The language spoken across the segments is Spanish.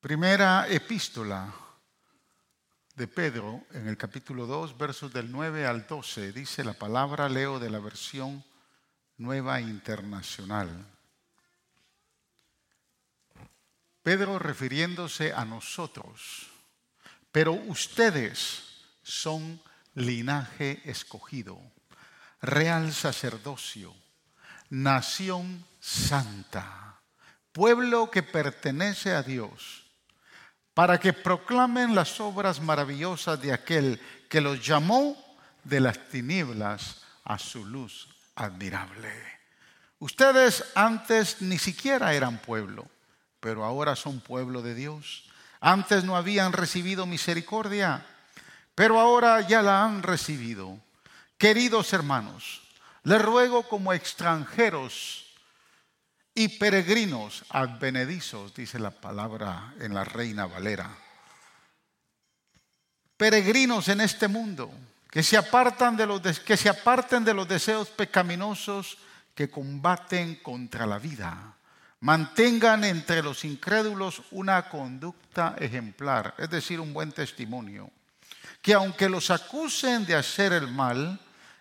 Primera epístola de Pedro en el capítulo 2, versos del 9 al 12, dice la palabra, leo de la versión nueva internacional. Pedro refiriéndose a nosotros, pero ustedes son linaje escogido, real sacerdocio, nación santa, pueblo que pertenece a Dios para que proclamen las obras maravillosas de aquel que los llamó de las tinieblas a su luz admirable. Ustedes antes ni siquiera eran pueblo, pero ahora son pueblo de Dios. Antes no habían recibido misericordia, pero ahora ya la han recibido. Queridos hermanos, les ruego como extranjeros y peregrinos advenedizos, dice la palabra en la Reina Valera. Peregrinos en este mundo, que se, apartan de los, que se aparten de los deseos pecaminosos que combaten contra la vida. Mantengan entre los incrédulos una conducta ejemplar, es decir, un buen testimonio. Que aunque los acusen de hacer el mal,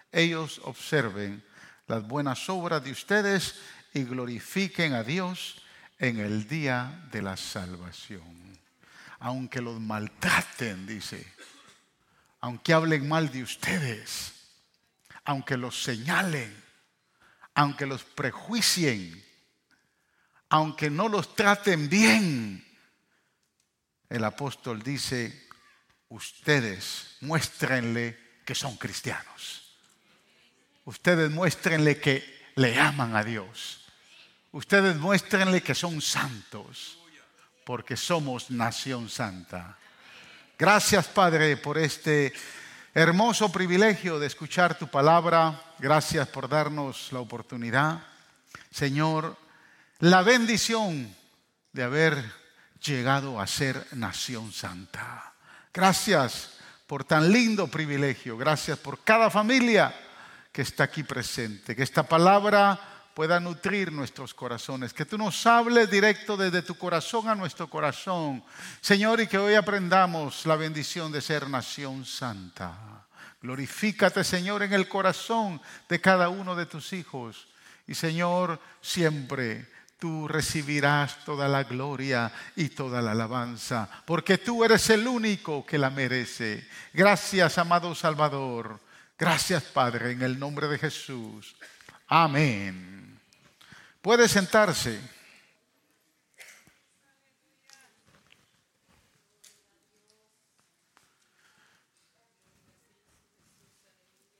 ellos observen las buenas obras de ustedes y glorifiquen a Dios en el día de la salvación. Aunque los maltraten, dice, aunque hablen mal de ustedes, aunque los señalen, aunque los prejuicien, aunque no los traten bien, el apóstol dice, ustedes muéstrenle que son cristianos. Ustedes muéstrenle que le aman a Dios. Ustedes muéstrenle que son santos, porque somos nación santa. Gracias, Padre, por este hermoso privilegio de escuchar tu palabra. Gracias por darnos la oportunidad. Señor, la bendición de haber llegado a ser nación santa. Gracias por tan lindo privilegio. Gracias por cada familia que está aquí presente. Que esta palabra pueda nutrir nuestros corazones, que tú nos hables directo desde tu corazón a nuestro corazón, Señor, y que hoy aprendamos la bendición de ser nación santa. Glorifícate, Señor, en el corazón de cada uno de tus hijos. Y, Señor, siempre tú recibirás toda la gloria y toda la alabanza, porque tú eres el único que la merece. Gracias, amado Salvador. Gracias, Padre, en el nombre de Jesús. Amén. Puede sentarse.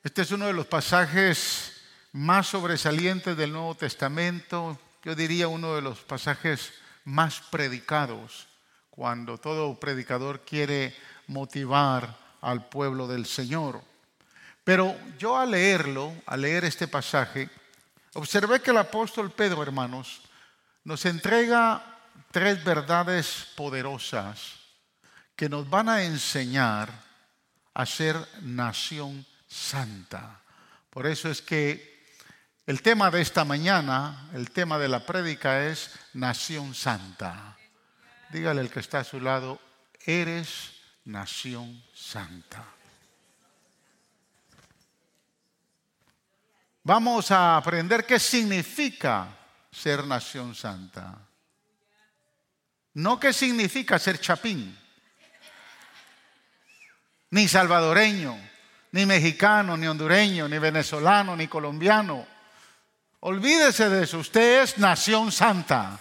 Este es uno de los pasajes más sobresalientes del Nuevo Testamento, yo diría uno de los pasajes más predicados, cuando todo predicador quiere motivar al pueblo del Señor. Pero yo al leerlo, al leer este pasaje, Observé que el apóstol Pedro, hermanos, nos entrega tres verdades poderosas que nos van a enseñar a ser nación santa. Por eso es que el tema de esta mañana, el tema de la prédica es nación santa. Dígale al que está a su lado, eres nación santa. Vamos a aprender qué significa ser nación santa. No qué significa ser chapín, ni salvadoreño, ni mexicano, ni hondureño, ni venezolano, ni colombiano. Olvídese de eso, usted es nación santa.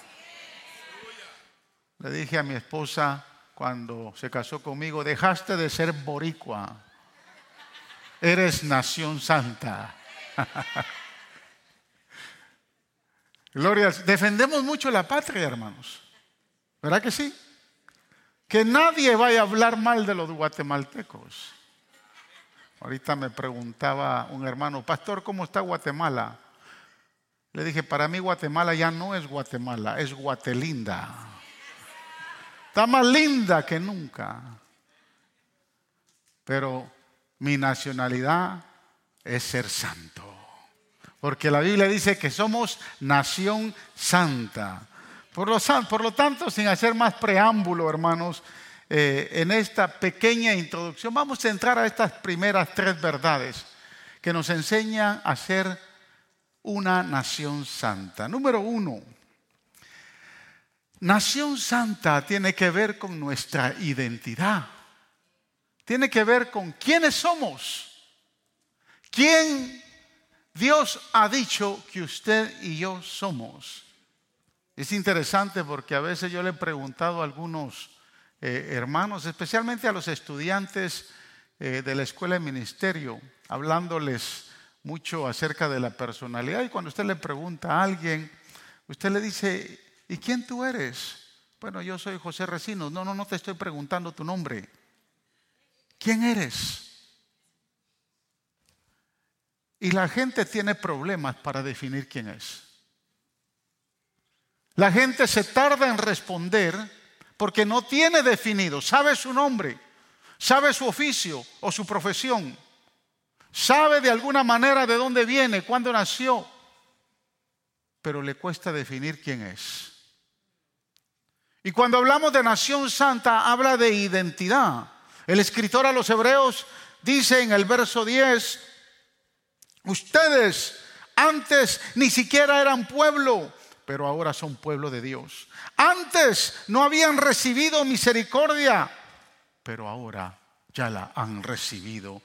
Le dije a mi esposa cuando se casó conmigo, dejaste de ser boricua, eres nación santa. Gloria, defendemos mucho la patria, hermanos. ¿Verdad que sí? Que nadie vaya a hablar mal de los guatemaltecos. Ahorita me preguntaba un hermano, pastor, ¿cómo está Guatemala? Le dije, para mí Guatemala ya no es Guatemala, es Guatelinda. Está más linda que nunca. Pero mi nacionalidad es ser santo. Porque la Biblia dice que somos nación santa. Por lo, tanto, sin hacer más preámbulo, hermanos, eh, en esta pequeña introducción, vamos a entrar a estas primeras tres verdades que nos enseñan a ser una nación santa. Número uno, nación santa tiene que ver con nuestra identidad, tiene que ver con quiénes somos, quién Dios ha dicho que usted y yo somos. Es interesante porque a veces yo le he preguntado a algunos eh, hermanos, especialmente a los estudiantes eh, de la escuela de ministerio, hablándoles mucho acerca de la personalidad. Y cuando usted le pregunta a alguien, usted le dice, ¿y quién tú eres? Bueno, yo soy José Recinos. No, no, no te estoy preguntando tu nombre. ¿Quién eres? Y la gente tiene problemas para definir quién es. La gente se tarda en responder porque no tiene definido, sabe su nombre, sabe su oficio o su profesión, sabe de alguna manera de dónde viene, cuándo nació, pero le cuesta definir quién es. Y cuando hablamos de nación santa, habla de identidad. El escritor a los hebreos dice en el verso 10, ustedes antes ni siquiera eran pueblo, pero ahora son pueblo de Dios. Antes no habían recibido misericordia, pero ahora ya la han recibido.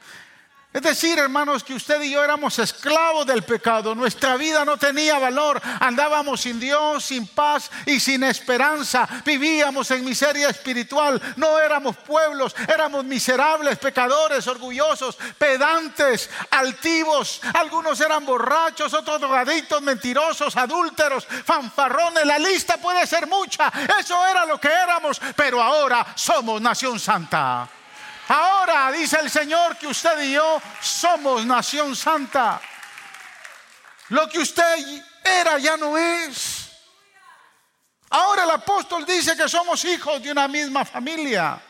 Es decir, hermanos, que usted y yo éramos esclavos del pecado. Nuestra vida no tenía valor. Andábamos sin Dios, sin paz y sin esperanza. Vivíamos en miseria espiritual. No éramos pueblos, éramos miserables, pecadores, orgullosos, pedantes, altivos. Algunos eran borrachos, otros drogadictos, mentirosos, adúlteros, fanfarrones. La lista puede ser mucha. Eso era lo que éramos. Pero ahora somos nación santa. Ahora dice el Señor que usted y yo somos nación santa. Lo que usted era ya no es. Ahora el apóstol dice que somos hijos de una misma familia.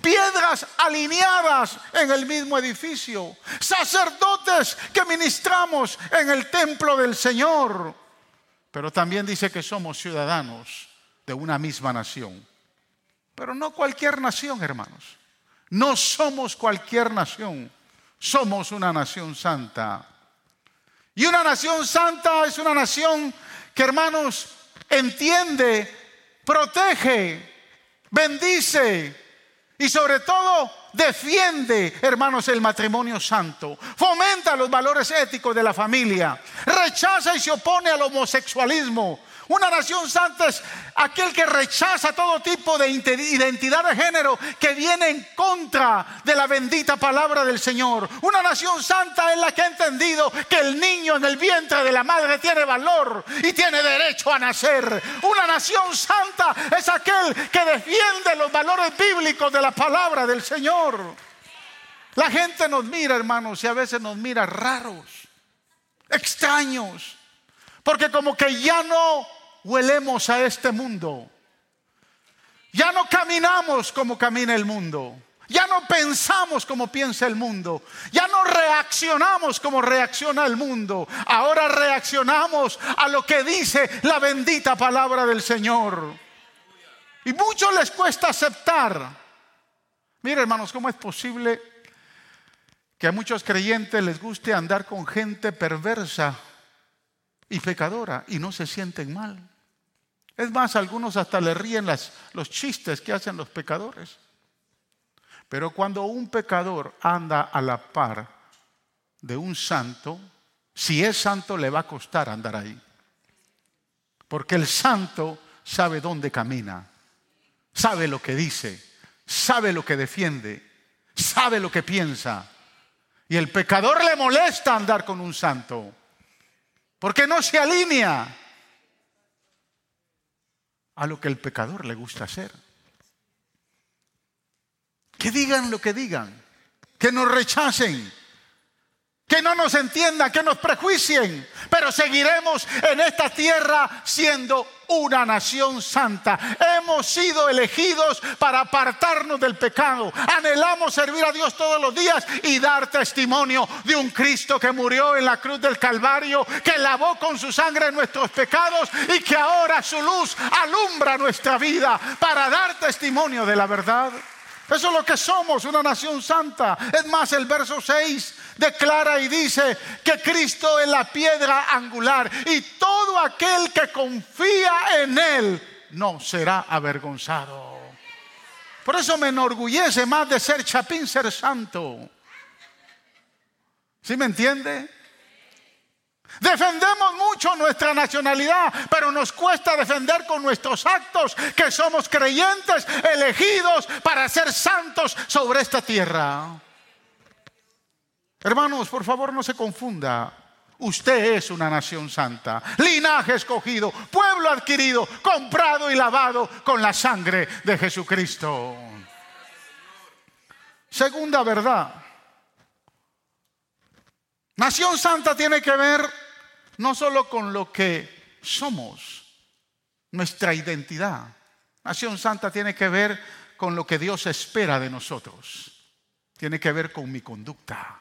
Piedras alineadas en el mismo edificio. Sacerdotes que ministramos en el templo del Señor. Pero también dice que somos ciudadanos de una misma nación. Pero no cualquier nación, hermanos. No somos cualquier nación, somos una nación santa. Y una nación santa es una nación que, hermanos, entiende, protege, bendice y sobre todo defiende, hermanos, el matrimonio santo, fomenta los valores éticos de la familia, rechaza y se opone al homosexualismo, una nación santa es aquel que rechaza todo tipo de identidad de género que viene en contra de la bendita palabra del Señor. Una nación santa es la que ha entendido que el niño en el vientre de la madre tiene valor y tiene derecho a nacer. Una nación santa es aquel que defiende los valores bíblicos de la palabra del Señor. La gente nos mira, hermanos, y a veces nos mira raros, extraños, porque como que ya no huelemos a este mundo. Ya no caminamos como camina el mundo. Ya no pensamos como piensa el mundo. Ya no reaccionamos como reacciona el mundo. Ahora reaccionamos a lo que dice la bendita palabra del Señor. Y mucho les cuesta aceptar. Mire hermanos, ¿cómo es posible que a muchos creyentes les guste andar con gente perversa y pecadora y no se sienten mal? Es más, algunos hasta le ríen los chistes que hacen los pecadores. Pero cuando un pecador anda a la par de un santo, si es santo le va a costar andar ahí. Porque el santo sabe dónde camina, sabe lo que dice, sabe lo que defiende, sabe lo que piensa. Y el pecador le molesta andar con un santo, porque no se alinea a lo que el pecador le gusta hacer. Que digan lo que digan, que nos rechacen, que no nos entiendan, que nos prejuicien, pero seguiremos en esta tierra siendo una nación santa. Hemos sido elegidos para apartarnos del pecado. Anhelamos servir a Dios todos los días y dar testimonio de un Cristo que murió en la cruz del Calvario, que lavó con su sangre nuestros pecados y que ahora su luz alumbra nuestra vida para dar testimonio de la verdad. Eso es lo que somos, una nación santa. Es más, el verso 6 declara y dice que Cristo es la piedra angular y todo aquel que confía en Él no será avergonzado. Por eso me enorgullece más de ser chapín, ser santo. ¿Sí me entiende? Defendemos mucho nuestra nacionalidad, pero nos cuesta defender con nuestros actos que somos creyentes elegidos para ser santos sobre esta tierra. Hermanos, por favor no se confunda. Usted es una nación santa, linaje escogido, pueblo adquirido, comprado y lavado con la sangre de Jesucristo. Segunda verdad. Nación santa tiene que ver no solo con lo que somos, nuestra identidad. Nación Santa tiene que ver con lo que Dios espera de nosotros. Tiene que ver con mi conducta.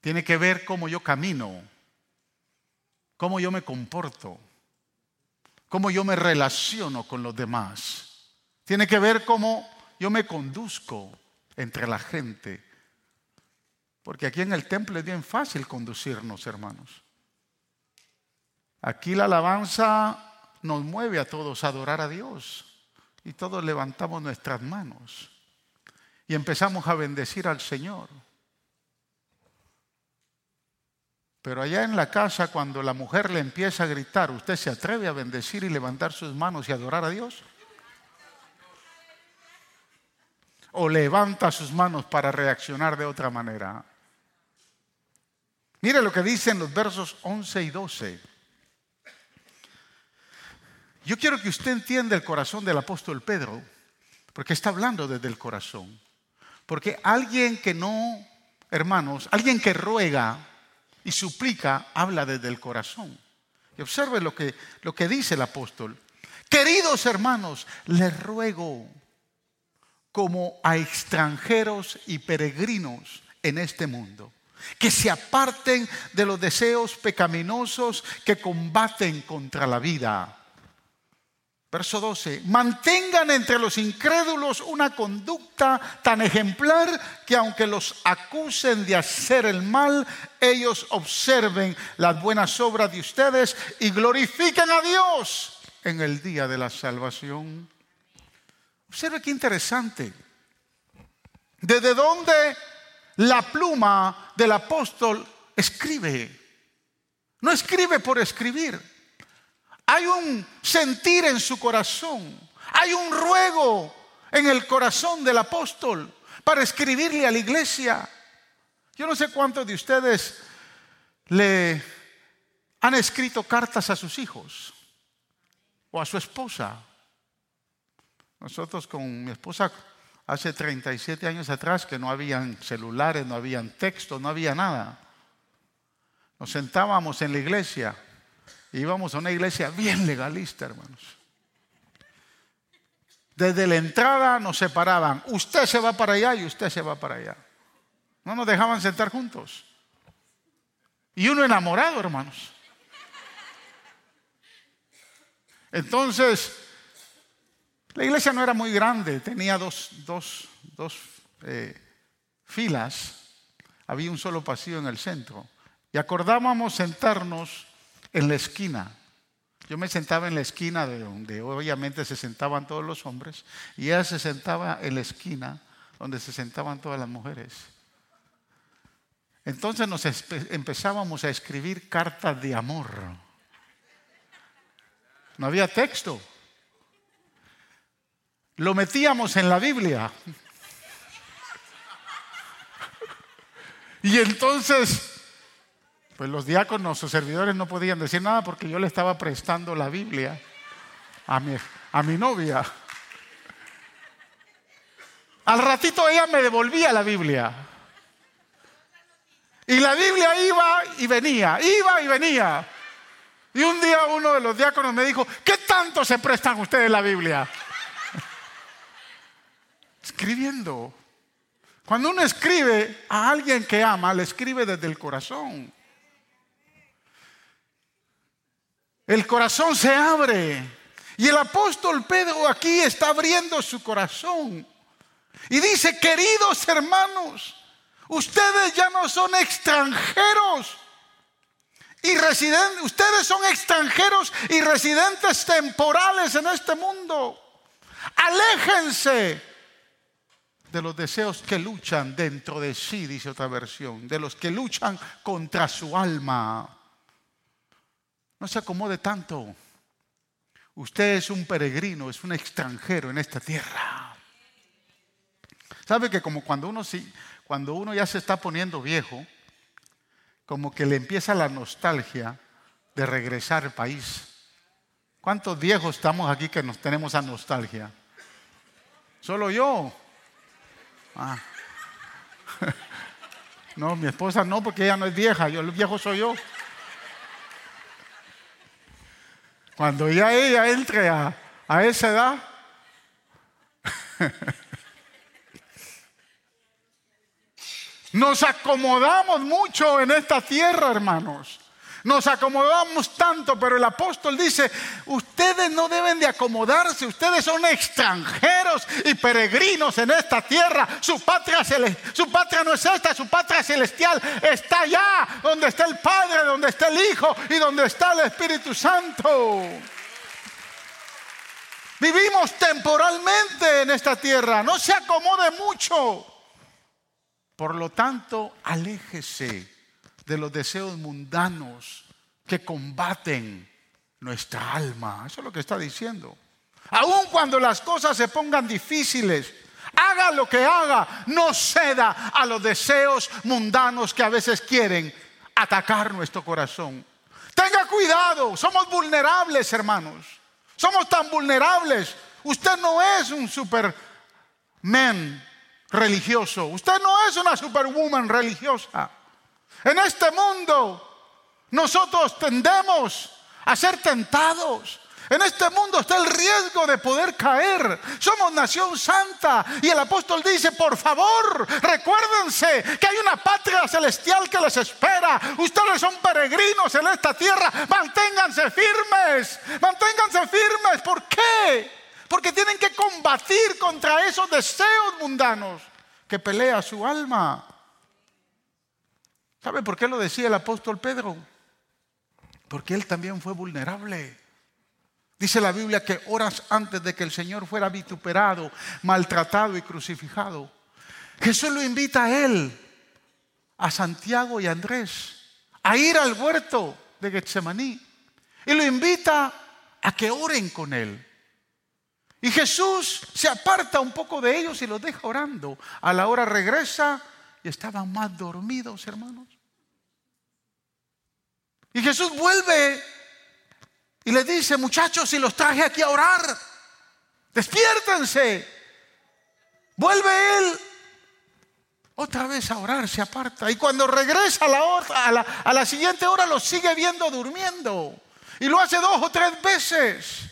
Tiene que ver cómo yo camino, cómo yo me comporto, cómo yo me relaciono con los demás. Tiene que ver cómo yo me conduzco entre la gente. Porque aquí en el templo es bien fácil conducirnos, hermanos. Aquí la alabanza nos mueve a todos a adorar a Dios y todos levantamos nuestras manos y empezamos a bendecir al Señor. Pero allá en la casa, cuando la mujer le empieza a gritar, ¿usted se atreve a bendecir y levantar sus manos y adorar a Dios? ¿O levanta sus manos para reaccionar de otra manera? Mire lo que dicen los versos 11 y 12. Yo quiero que usted entienda el corazón del apóstol Pedro, porque está hablando desde el corazón. Porque alguien que no, hermanos, alguien que ruega y suplica, habla desde el corazón. Y observe lo que, lo que dice el apóstol. Queridos hermanos, les ruego como a extranjeros y peregrinos en este mundo, que se aparten de los deseos pecaminosos que combaten contra la vida Verso 12, mantengan entre los incrédulos una conducta tan ejemplar que aunque los acusen de hacer el mal, ellos observen las buenas obras de ustedes y glorifiquen a Dios en el día de la salvación. Observe qué interesante. ¿Desde dónde la pluma del apóstol escribe? No escribe por escribir hay un sentir en su corazón. Hay un ruego en el corazón del apóstol para escribirle a la iglesia. Yo no sé cuántos de ustedes le han escrito cartas a sus hijos o a su esposa. Nosotros con mi esposa hace 37 años atrás que no habían celulares, no habían texto, no había nada. Nos sentábamos en la iglesia íbamos a una iglesia bien legalista, hermanos. Desde la entrada nos separaban. Usted se va para allá y usted se va para allá. No nos dejaban sentar juntos. Y uno enamorado, hermanos. Entonces, la iglesia no era muy grande, tenía dos, eh, filas, había un solo pasillo en el centro. Y acordábamos sentarnos en la esquina. Yo me sentaba en la esquina de donde obviamente se sentaban todos los hombres y ella se sentaba en la esquina donde se sentaban todas las mujeres. Entonces nos empezábamos a escribir cartas de amor. No había texto. Lo metíamos en la Biblia. Y entonces pues los diáconos o servidores no podían decir nada porque yo le estaba prestando la Biblia a mi, a mi novia. Al ratito ella me devolvía la Biblia. Y la Biblia iba y venía, iba y venía. Y un día uno de los diáconos me dijo, ¿qué tanto se prestan ustedes la Biblia? Escribiendo. Cuando uno escribe a alguien que ama, le escribe desde el corazón. El corazón se abre. Y el apóstol Pedro aquí está abriendo su corazón. Y dice, queridos hermanos, ustedes ya no son extranjeros y residentes, ustedes son extranjeros y residentes temporales en este mundo. Aléjense de los deseos que luchan dentro de sí, dice otra versión, de los que luchan contra su alma. No se acomode tanto. Usted es un peregrino, es un extranjero en esta tierra. ¿Sabe que como cuando uno, cuando uno ya se está poniendo viejo, como que le empieza la nostalgia de regresar al país? ¿Cuántos viejos estamos aquí que nos tenemos a nostalgia? Solo yo. Ah. No, mi esposa no, porque ella no es vieja, yo el viejo soy yo. Cuando ya ella entre a, a esa edad, nos acomodamos mucho en esta tierra, hermanos. Nos acomodamos tanto, pero el apóstol dice, ustedes no deben de acomodarse, ustedes son extranjeros y peregrinos en esta tierra. Su patria, su patria no es esta, su patria celestial está allá, donde está el Padre, donde está el Hijo y donde está el Espíritu Santo. Vivimos temporalmente en esta tierra, no se acomode mucho. Por lo tanto, aléjese de los deseos mundanos que combaten nuestra alma. Eso es lo que está diciendo. Aun cuando las cosas se pongan difíciles, haga lo que haga, no ceda a los deseos mundanos que a veces quieren atacar nuestro corazón. Tenga cuidado, somos vulnerables, hermanos. Somos tan vulnerables. Usted no es un superman religioso. Usted no es una superwoman religiosa. En este mundo nosotros tendemos a ser tentados. En este mundo está el riesgo de poder caer. Somos nación santa. Y el apóstol dice, por favor, recuérdense que hay una patria celestial que les espera. Ustedes son peregrinos en esta tierra. Manténganse firmes. Manténganse firmes. ¿Por qué? Porque tienen que combatir contra esos deseos mundanos que pelea su alma. ¿Sabe por qué lo decía el apóstol Pedro? Porque él también fue vulnerable. Dice la Biblia que horas antes de que el Señor fuera vituperado, maltratado y crucificado, Jesús lo invita a él, a Santiago y a Andrés, a ir al huerto de Getsemaní. Y lo invita a que oren con él. Y Jesús se aparta un poco de ellos y los deja orando. A la hora regresa y estaban más dormidos, hermanos. Y Jesús vuelve y le dice, muchachos, si los traje aquí a orar, despiértense. Vuelve él otra vez a orar, se aparta. Y cuando regresa a la, a la, a la siguiente hora, los sigue viendo durmiendo. Y lo hace dos o tres veces.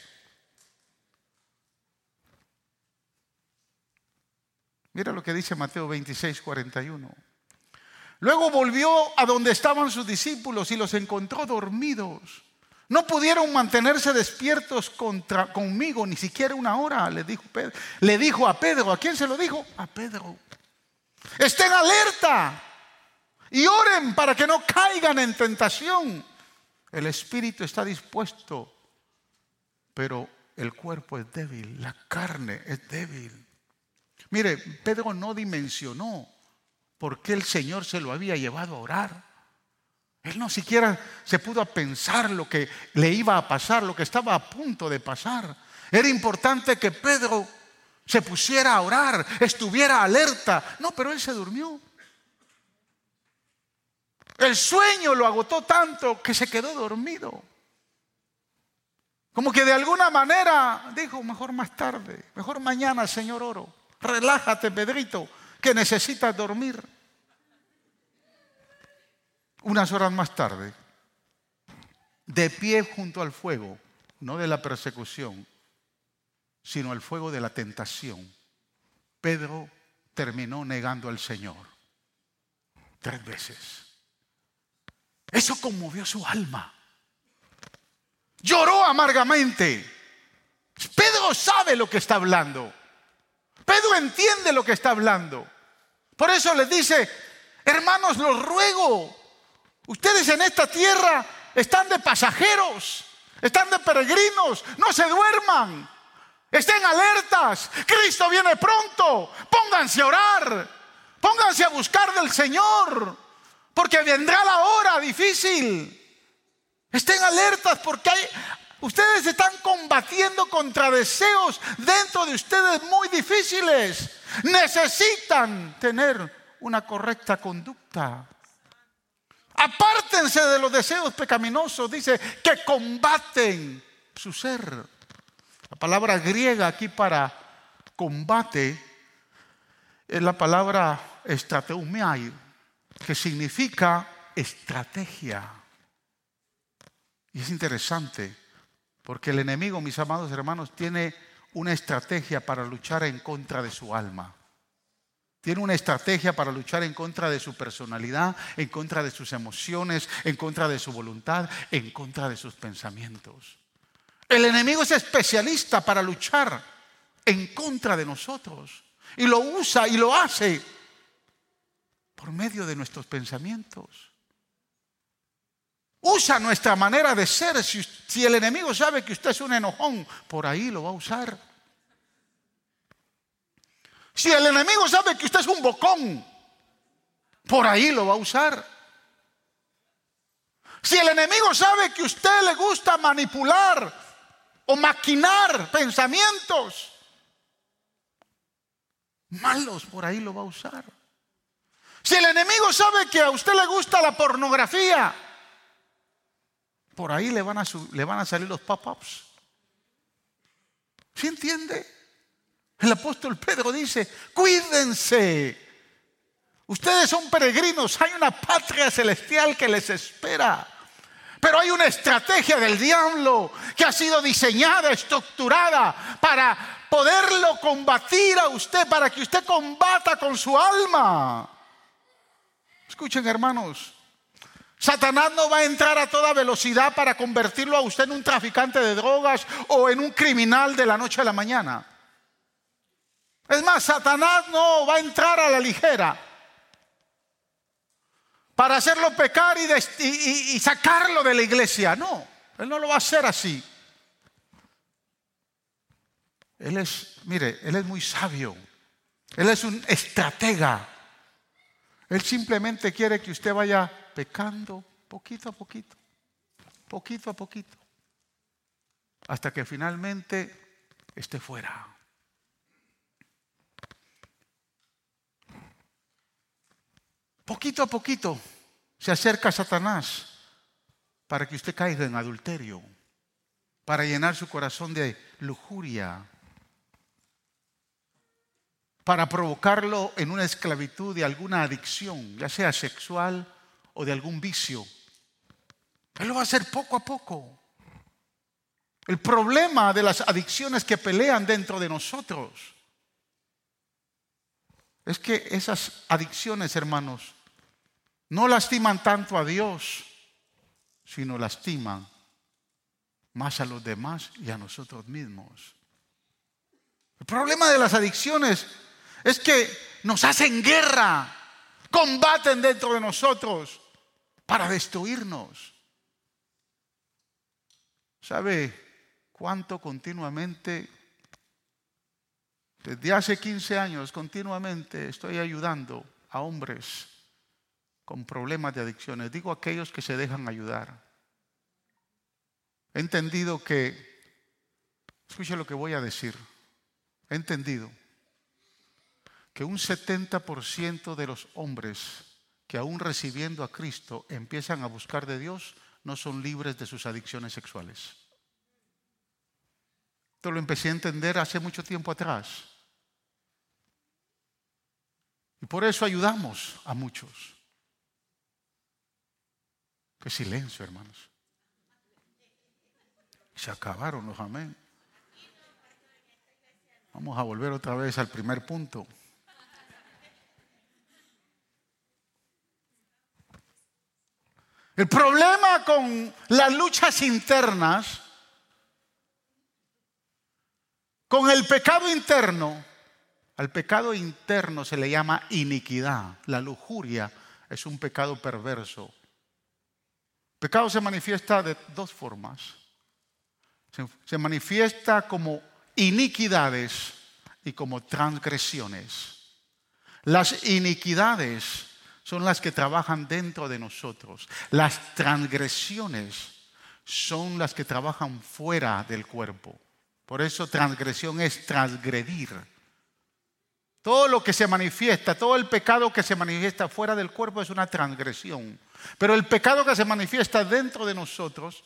Mira lo que dice Mateo 26, 41. Luego volvió a donde estaban sus discípulos y los encontró dormidos. No pudieron mantenerse despiertos contra, conmigo ni siquiera una hora, le dijo, Pedro. le dijo a Pedro. ¿A quién se lo dijo? A Pedro. Estén alerta y oren para que no caigan en tentación. El espíritu está dispuesto, pero el cuerpo es débil, la carne es débil. Mire, Pedro no dimensionó por qué el Señor se lo había llevado a orar. Él no siquiera se pudo pensar lo que le iba a pasar, lo que estaba a punto de pasar. Era importante que Pedro se pusiera a orar, estuviera alerta. No, pero él se durmió. El sueño lo agotó tanto que se quedó dormido. Como que de alguna manera dijo, mejor más tarde, mejor mañana, Señor, oro. Relájate, Pedrito, que necesitas dormir. Unas horas más tarde, de pie junto al fuego, no de la persecución, sino el fuego de la tentación, Pedro terminó negando al Señor tres veces. Eso conmovió su alma. Lloró amargamente. Pedro sabe lo que está hablando. Pedro entiende lo que está hablando. Por eso les dice, hermanos, los ruego, ustedes en esta tierra están de pasajeros, están de peregrinos, no se duerman, estén alertas, Cristo viene pronto, pónganse a orar, pónganse a buscar del Señor, porque vendrá la hora difícil. Estén alertas porque hay, ustedes están combatiendo contra deseos dentro de ustedes muy difíciles. Necesitan tener una correcta conducta. Apártense de los deseos pecaminosos, dice, que combaten su ser. La palabra griega aquí para combate es la palabra estrateumiai, que significa estrategia. Y es interesante, porque el enemigo, mis amados hermanos, tiene una estrategia para luchar en contra de su alma. Tiene una estrategia para luchar en contra de su personalidad, en contra de sus emociones, en contra de su voluntad, en contra de sus pensamientos. El enemigo es especialista para luchar en contra de nosotros. Y lo usa y lo hace por medio de nuestros pensamientos. Usa nuestra manera de ser. Si, el enemigo sabe que usted es un enojón, por ahí lo va a usar. Si el enemigo sabe que usted es un bocón, por ahí lo va a usar. Si el enemigo sabe que a usted le gusta manipular o maquinar pensamientos malos, por ahí lo va a usar. Si el enemigo sabe que a usted le gusta la pornografía, por ahí le van a, salir los pop-ups. ¿Sí entiende? El apóstol Pedro dice, cuídense. Ustedes son peregrinos, hay una patria celestial que les espera. Pero hay una estrategia del diablo que ha sido diseñada, estructurada para poderlo combatir a usted, para que usted combata con su alma. Escuchen hermanos, Satanás no va a entrar a toda velocidad para convertirlo a usted en un traficante de drogas o en un criminal de la noche a la mañana. Es más, Satanás no va a entrar a la ligera para hacerlo pecar y, sacarlo de la iglesia. No, él no lo va a hacer así. Él es, mire, él es muy sabio. Él es un estratega. Él simplemente quiere que usted vaya pecando poquito a poquito, poquito a poquito, hasta que finalmente esté fuera. Poquito a poquito se acerca Satanás para que usted caiga en adulterio, para llenar su corazón de lujuria, para provocarlo en una esclavitud de alguna adicción, ya sea sexual o de algún vicio. Él lo va a hacer poco a poco. El problema de las adicciones que pelean dentro de nosotros es que esas adicciones, hermanos, no lastiman tanto a Dios, sino lastiman más a los demás y a nosotros mismos. El problema de las adicciones es que nos hacen guerra, combaten dentro de nosotros para destruirnos. ¿Sabe cuánto continuamente desde hace 15 años continuamente estoy ayudando a hombres con problemas de adicciones. Digo aquellos que se dejan ayudar. He entendido que, escuche lo que voy a decir, he entendido que un 70% de los hombres que aún recibiendo a Cristo empiezan a buscar de Dios no son libres de sus adicciones sexuales. Esto lo empecé a entender hace mucho tiempo atrás. Y por eso ayudamos a muchos. Qué silencio, hermanos. Se acabaron los amén. Vamos a volver otra vez al primer punto. El problema con las luchas internas, con el pecado interno, al pecado interno se le llama iniquidad. La lujuria es un pecado perverso. El pecado se manifiesta de dos formas. Se, se manifiesta como iniquidades y como transgresiones. Las iniquidades son las que trabajan dentro de nosotros. Las transgresiones son las que trabajan fuera del cuerpo. Por eso transgresión es transgredir. Todo lo que se manifiesta, todo el pecado que se manifiesta fuera del cuerpo es una transgresión. Pero el pecado que se manifiesta dentro de nosotros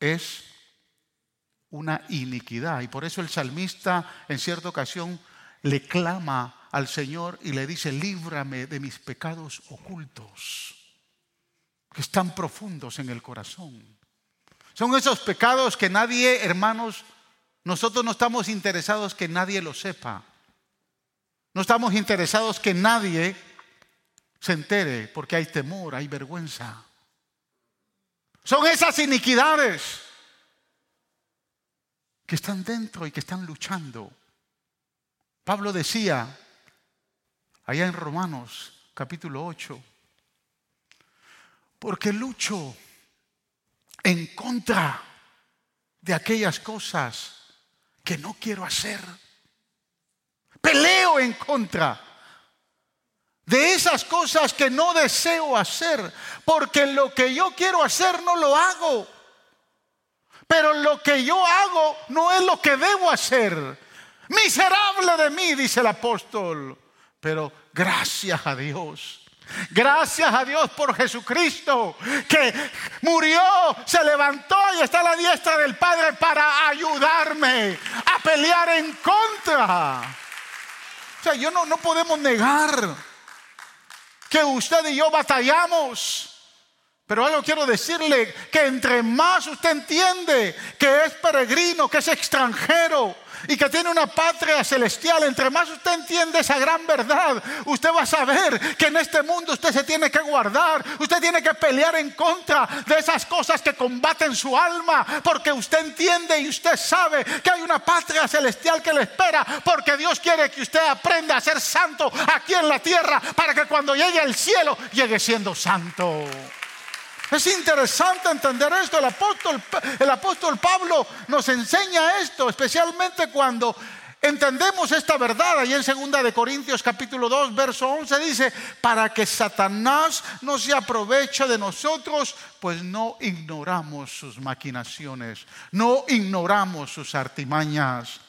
es una iniquidad. Y por eso el salmista en cierta ocasión le clama al Señor y le dice, líbrame de mis pecados ocultos, que están profundos en el corazón. Son esos pecados que nadie, hermanos, nosotros no estamos interesados que nadie lo sepa. No estamos interesados que nadie se entere porque hay temor, hay vergüenza. Son esas iniquidades que están dentro y que están luchando. Pablo decía, allá en Romanos capítulo 8, porque lucho en contra de aquellas cosas que no quiero hacer. Peleo en contra de esas cosas que no deseo hacer, porque lo que yo quiero hacer no lo hago. Pero lo que yo hago no es lo que debo hacer. Miserable de mí, dice el apóstol. Pero gracias a Dios. Gracias a Dios por Jesucristo que murió, se levantó y está a la diestra del Padre para ayudarme a pelear en contra. Yo no, no podemos negar que usted y yo batallamos. Pero algo quiero decirle, que entre más usted entiende que es peregrino, que es extranjero, y que tiene una patria celestial, entre más usted entiende esa gran verdad, usted va a saber que en este mundo usted se tiene que guardar, usted tiene que pelear en contra de esas cosas que combaten su alma, porque usted entiende y usted sabe que hay una patria celestial que le espera, porque Dios quiere que usted aprenda a ser santo aquí en la tierra, para que cuando llegue al cielo llegue siendo santo. Es interesante entender esto. El apóstol, Pablo nos enseña esto, especialmente cuando entendemos esta verdad. Ahí en 2 de Corintios capítulo 2, verso 11 dice, para que Satanás no se aproveche de nosotros, pues no ignoramos sus maquinaciones, no ignoramos sus artimañas.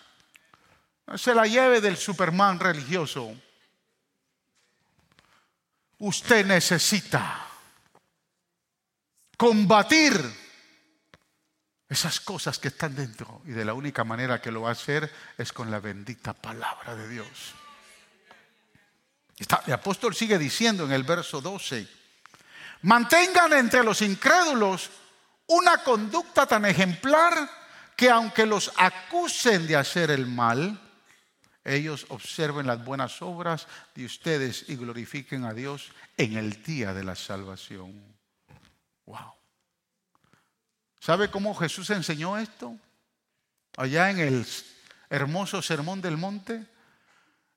se la lleve del Superman religioso. Usted necesita combatir esas cosas que están dentro. Y de la única manera que lo va a hacer es con la bendita palabra de Dios. el apóstol sigue diciendo en el verso 12, mantengan entre los incrédulos una conducta tan ejemplar que aunque los acusen de hacer el mal, ellos observen las buenas obras de ustedes y glorifiquen a Dios en el día de la salvación. Wow. ¿Sabe cómo Jesús enseñó esto? Allá en el hermoso sermón del monte.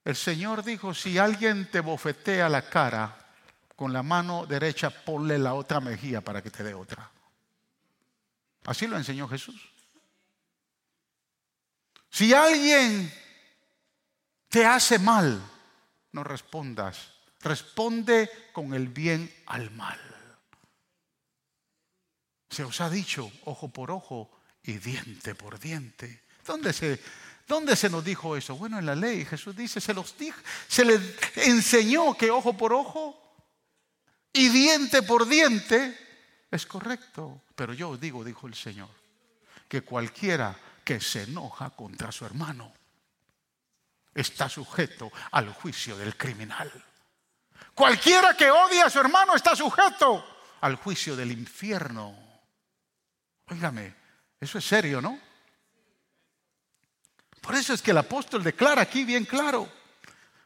El Señor dijo, si alguien te bofetea la cara con la mano derecha, ponle la otra mejilla para que te dé otra. Así lo enseñó Jesús. Si alguien te hace mal, no respondas. Responde con el bien al mal. Se os ha dicho ojo por ojo y diente por diente. ¿Dónde se, ¿Dónde se nos dijo eso? Bueno, en la ley Jesús dice, se los dijo, se les enseñó que ojo por ojo y diente por diente es correcto. Pero yo os digo, dijo el Señor, que cualquiera que se enoja contra su hermano está sujeto al juicio del criminal. Cualquiera que odia a su hermano está sujeto al juicio del infierno. Óigame, eso es serio, ¿no? Por eso es que el apóstol declara aquí bien claro,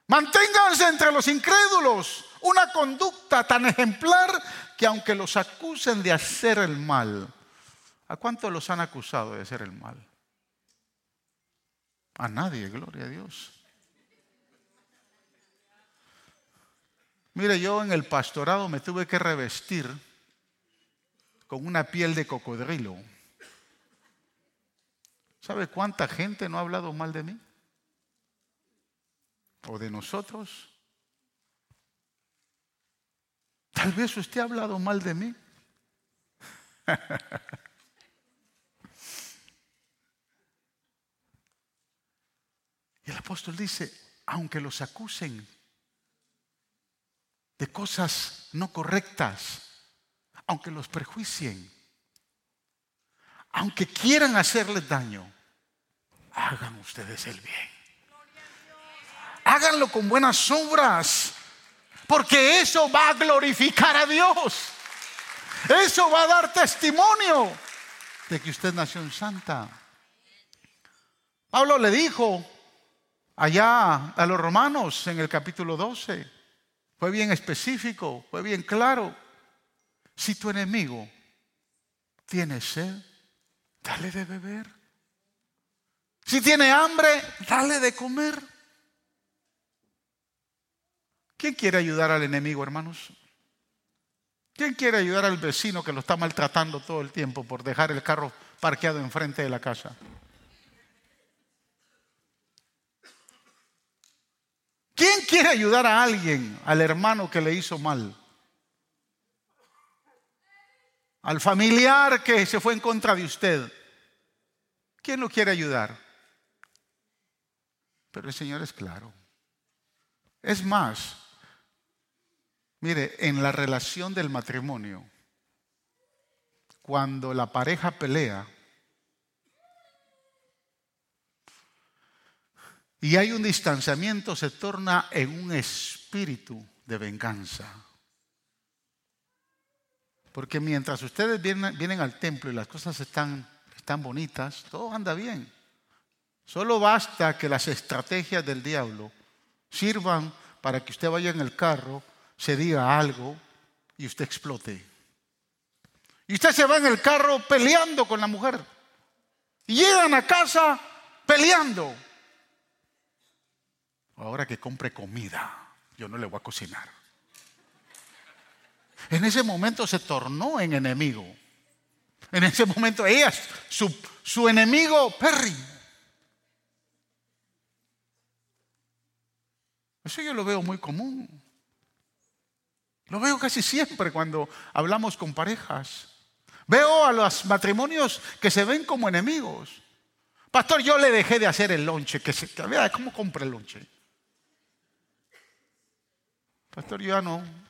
manténganse entre los incrédulos una conducta tan ejemplar que aunque los acusen de hacer el mal, ¿a cuántos los han acusado de hacer el mal? A nadie, gloria a Dios. Mire, yo en el pastorado me tuve que revestir con una piel de cocodrilo. ¿Sabe cuánta gente no ha hablado mal de mí? ¿O de nosotros? Tal vez usted ha hablado mal de mí. y el apóstol dice, aunque los acusen de cosas no correctas, aunque los perjuicien, aunque quieran hacerles daño, hagan ustedes el bien. Háganlo con buenas obras, porque eso va a glorificar a Dios. Eso va a dar testimonio de que usted nació en santa. Pablo le dijo allá a los romanos en el capítulo 12, fue bien específico, fue bien claro. Si tu enemigo tiene sed, dale de beber. Si tiene hambre, dale de comer. ¿Quién quiere ayudar al enemigo, hermanos? ¿Quién quiere ayudar al vecino que lo está maltratando todo el tiempo por dejar el carro parqueado enfrente de la casa? ¿Quién quiere ayudar a alguien, al hermano que le hizo mal? Al familiar que se fue en contra de usted. ¿Quién lo quiere ayudar? Pero el Señor es claro. Es más, mire, en la relación del matrimonio, cuando la pareja pelea, y hay un distanciamiento, se torna en un espíritu de venganza. Porque mientras ustedes vienen, al templo y las cosas están, están bonitas, todo anda bien. Solo basta que las estrategias del diablo sirvan para que usted vaya en el carro, se diga algo y usted explote. Y usted se va en el carro peleando con la mujer. Y llegan a casa peleando. Ahora que compre comida, yo no le voy a cocinar. En ese momento se tornó en enemigo. En ese momento ella, su, su enemigo, Perry. Eso yo lo veo muy común. Lo veo casi siempre cuando hablamos con parejas. Veo a los matrimonios que se ven como enemigos. Pastor, yo le dejé de hacer el lonche. Que ¿Cómo compra el lonche? Pastor, yo ya no.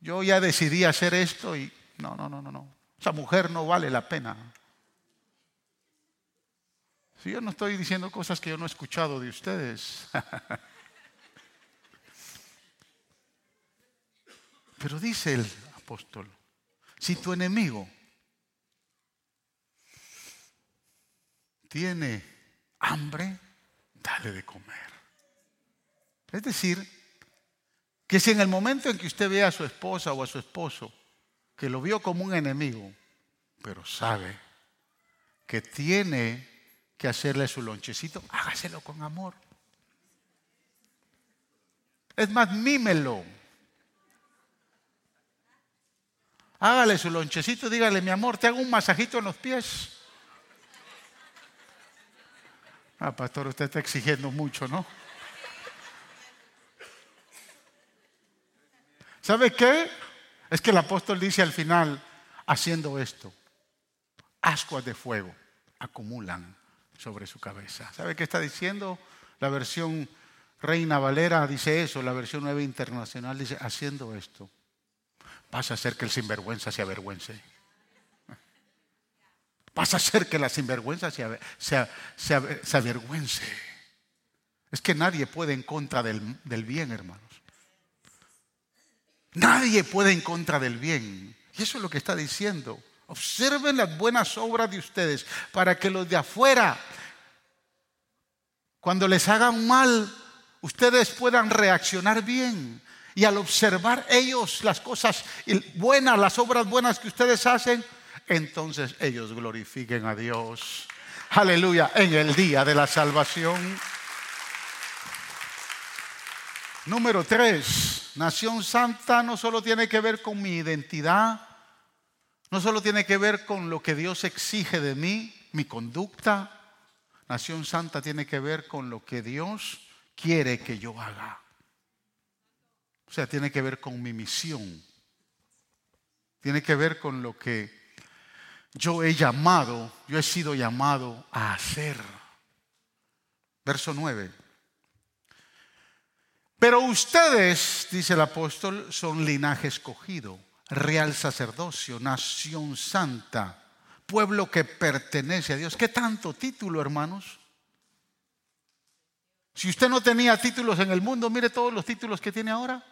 Yo ya decidí hacer esto y no, no, no, no, no. Esa mujer no vale la pena. Si yo no estoy diciendo cosas que yo no he escuchado de ustedes. Pero dice el apóstol, si tu enemigo tiene hambre, dale de comer. Es decir, que si en el momento en que usted ve a su esposa o a su esposo, que lo vio como un enemigo, pero sabe que tiene que hacerle su lonchecito, hágaselo con amor. Es más, mímelo. Hágale su lonchecito, dígale, mi amor, te hago un masajito en los pies. Ah, pastor, usted está exigiendo mucho, ¿no? ¿Sabe qué? Es que el apóstol dice al final, haciendo esto, ascuas de fuego acumulan sobre su cabeza. ¿Sabe qué está diciendo? La versión Reina Valera dice eso, la versión Nueva Internacional dice, haciendo esto, vas a hacer que el sinvergüenza se avergüence. Vas a hacer que la sinvergüenza se, se, avergüence. Es que nadie puede en contra del bien, hermanos. Nadie puede en contra del bien. Y eso es lo que está diciendo. Observen las buenas obras de ustedes para que los de afuera, cuando les hagan mal, ustedes puedan reaccionar bien. Y al observar ellos las cosas buenas, las obras buenas que ustedes hacen, entonces ellos glorifiquen a Dios. Aleluya, en el día de la salvación. Número tres, Nación Santa no solo tiene que ver con mi identidad, no solo tiene que ver con lo que Dios exige de mí, mi conducta. Nación Santa tiene que ver con lo que Dios quiere que yo haga. O sea, tiene que ver con mi misión. Tiene que ver con lo que yo he llamado, yo he sido llamado a hacer. Verso 9. Pero ustedes, dice el apóstol, son linaje escogido, real sacerdocio, nación santa, pueblo que pertenece a Dios. ¿Qué tanto título, hermanos? Si usted no tenía títulos en el mundo, mire todos los títulos que tiene ahora.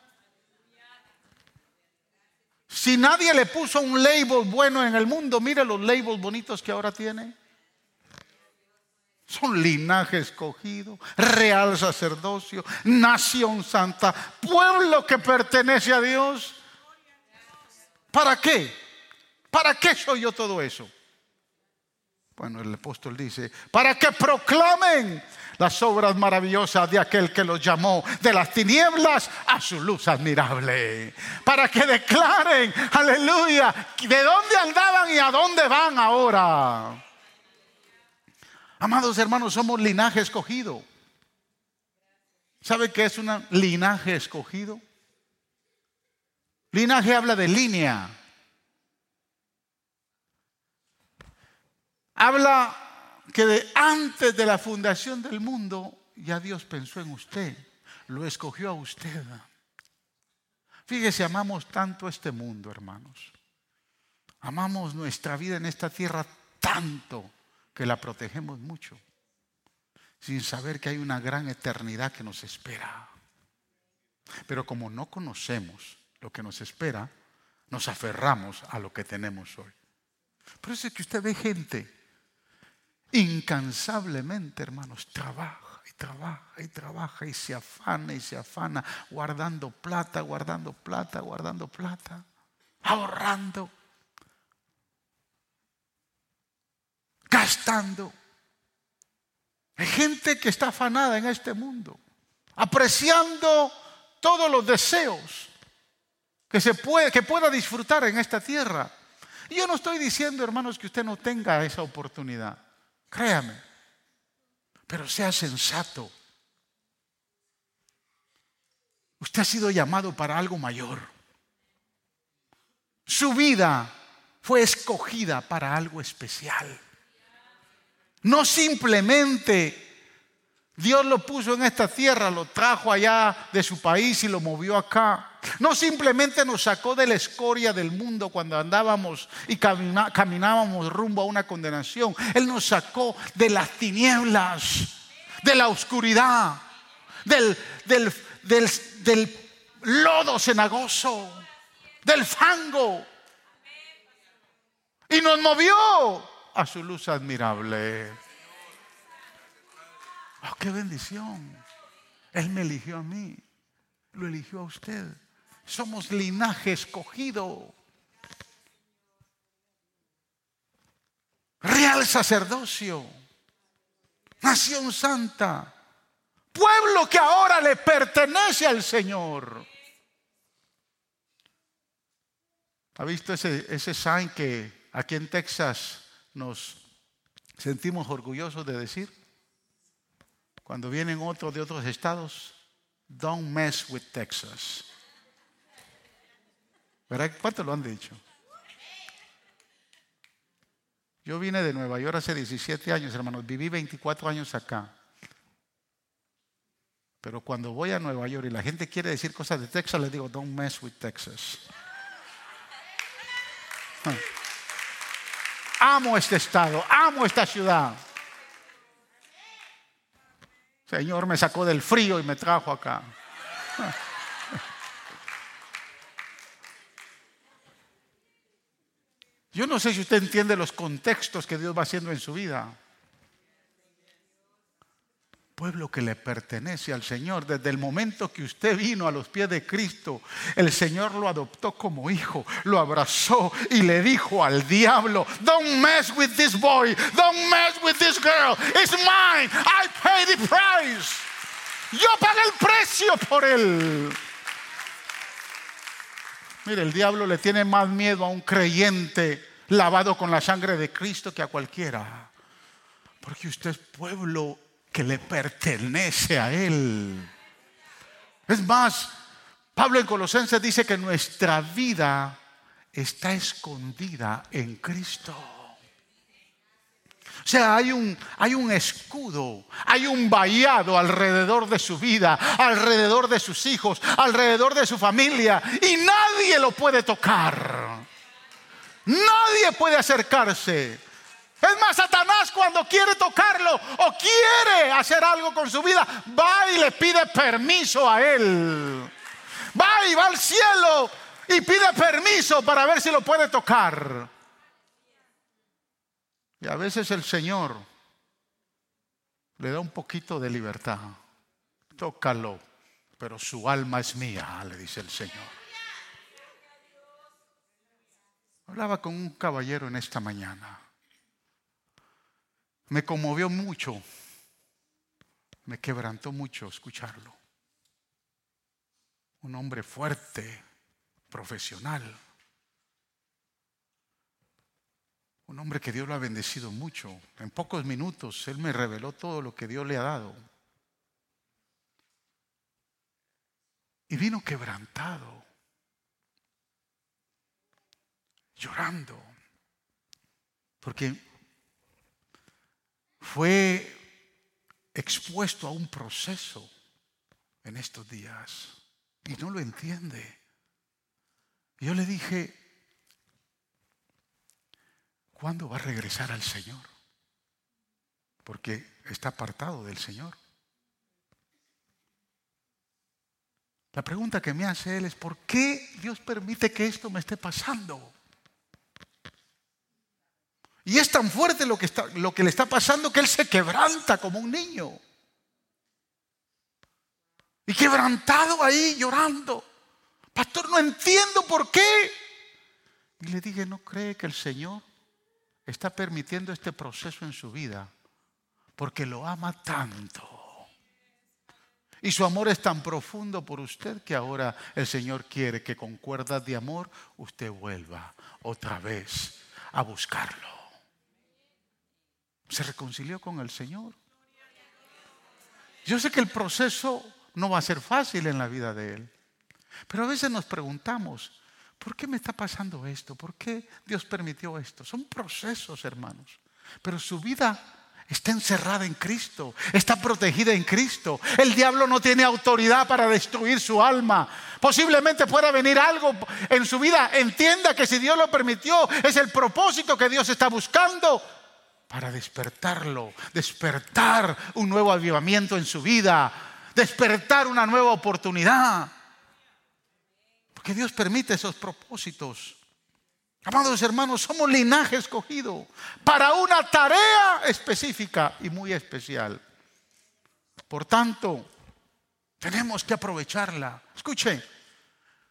Si nadie le puso un label bueno en el mundo, mire los labels bonitos que ahora tiene. Son linaje escogido, real sacerdocio, nación santa, pueblo que pertenece a Dios. ¿Para qué? ¿Para qué soy yo todo eso? Bueno, el apóstol dice, para que proclamen las obras maravillosas de aquel que los llamó de las tinieblas a su luz admirable. Para que declaren, aleluya, de dónde andaban y a dónde van ahora. Amados hermanos, somos linaje escogido. ¿Sabe qué es un linaje escogido? Linaje habla de línea. Habla que de antes de la fundación del mundo ya Dios pensó en usted, lo escogió a usted. Fíjese, amamos tanto este mundo, hermanos. Amamos nuestra vida en esta tierra tanto que la protegemos mucho, sin saber que hay una gran eternidad que nos espera. Pero como no conocemos lo que nos espera, nos aferramos a lo que tenemos hoy. Por eso es que usted ve gente incansablemente, hermanos, trabaja y trabaja y trabaja y se afana y se afana, guardando plata, guardando plata, guardando plata, ahorrando. Gastando. Hay gente que está afanada en este mundo, apreciando todos los deseos que se puede, que pueda disfrutar en esta tierra. Y yo no estoy diciendo, hermanos, que usted no tenga esa oportunidad. Créame. Pero sea sensato. Usted ha sido llamado para algo mayor. Su vida fue escogida para algo especial. No simplemente Dios lo puso en esta tierra, lo trajo allá de su país y lo movió acá. No simplemente nos sacó de la escoria del mundo cuando andábamos y caminábamos rumbo a una condenación. Él nos sacó de las tinieblas, de la oscuridad, del, del, del lodo cenagoso, del fango. Y nos movió a su luz admirable. Oh, qué bendición. Él me eligió a mí, lo eligió a usted. Somos linaje escogido. Real sacerdocio. Nación santa. Pueblo que ahora le pertenece al Señor. ¿Ha visto ese, ese sign que aquí en Texas nos sentimos orgullosos de decir. Cuando vienen otros de otros estados, don't mess with Texas. ¿Verdad? ¿Cuánto lo han dicho? Yo vine de Nueva York hace 17 años, hermanos. Viví 24 años acá. Pero cuando voy a Nueva York y la gente quiere decir cosas de Texas, les digo, don't mess with Texas. Ah. Amo este estado, amo esta ciudad. Señor me sacó del frío y me trajo acá. Yo no sé si usted entiende los contextos que Dios va haciendo en su vida. Pueblo que le pertenece al Señor. Desde el momento que usted vino a los pies de Cristo, el Señor lo adoptó como hijo, lo abrazó y le dijo al diablo, don't mess with this boy, don't mess with this girl, it's mine, I pay the price. Yo pagué el precio por él. Mire, el diablo le tiene más miedo a un creyente lavado con la sangre de Cristo que a cualquiera. Porque usted es pueblo que le pertenece a Él. Es más, Pablo en Colosenses dice que nuestra vida está escondida en Cristo. O sea, hay un, hay un escudo, hay un vallado alrededor de su vida, alrededor de sus hijos, alrededor de su familia. Y nadie lo puede tocar. Nadie puede acercarse. Es más, Satanás cuando quiere tocarlo o quiere hacer algo con su vida, va y le pide permiso a él. Va y va al cielo y pide permiso para ver si lo puede tocar. Y a veces el Señor le da un poquito de libertad. Tócalo, pero su alma es mía, le dice el Señor. Hablaba con un caballero en esta mañana. Me conmovió mucho, me quebrantó mucho escucharlo. Un hombre fuerte, profesional Un hombre que Dios lo ha bendecido mucho. En pocos minutos Él me reveló todo lo que Dios le ha dado. Y vino quebrantado, llorando, porque fue expuesto a un proceso en estos días y no lo entiende. Yo le dije, ¿Cuándo va a regresar al Señor? Porque está apartado del Señor. La pregunta que me hace él es, ¿por qué Dios permite que esto me esté pasando? Y es tan fuerte lo que, está, lo que le está pasando que él se quebranta como un niño. Y quebrantado ahí llorando. Pastor, no entiendo por qué. Y le dije, ¿no cree que el Señor está permitiendo este proceso en su vida porque lo ama tanto. Y su amor es tan profundo por usted que ahora el Señor quiere que con cuerdas de amor usted vuelva otra vez a buscarlo. Se reconcilió con el Señor. Yo sé que el proceso no va a ser fácil en la vida de él. Pero a veces nos preguntamos, ¿Por qué me está pasando esto? ¿Por qué Dios permitió esto? Son procesos, hermanos. Pero su vida está encerrada en Cristo, está protegida en Cristo. El diablo no tiene autoridad para destruir su alma. Posiblemente pueda venir algo en su vida. Entienda que si Dios lo permitió, es el propósito que Dios está buscando para despertarlo, despertar un nuevo avivamiento en su vida, despertar una nueva oportunidad que Dios permite esos propósitos. Amados hermanos, somos linaje escogido para una tarea específica y muy especial. Por tanto, tenemos que aprovecharla. Escuchen,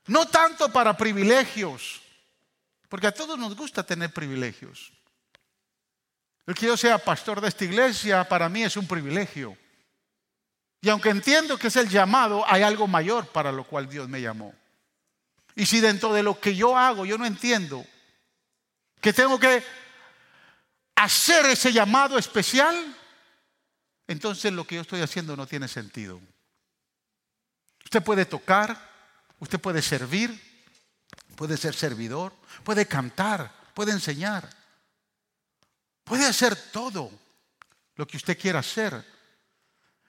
no tanto para privilegios, porque a todos nos gusta tener privilegios. El que yo sea pastor de esta iglesia para mí es un privilegio. Y aunque entiendo que es el llamado, hay algo mayor para lo cual Dios me llamó. Y si dentro de lo que yo hago yo no entiendo que tengo que hacer ese llamado especial, entonces lo que yo estoy haciendo no tiene sentido. Usted puede tocar, usted puede servir, puede ser servidor, puede cantar, puede enseñar, puede hacer todo lo que usted quiera hacer.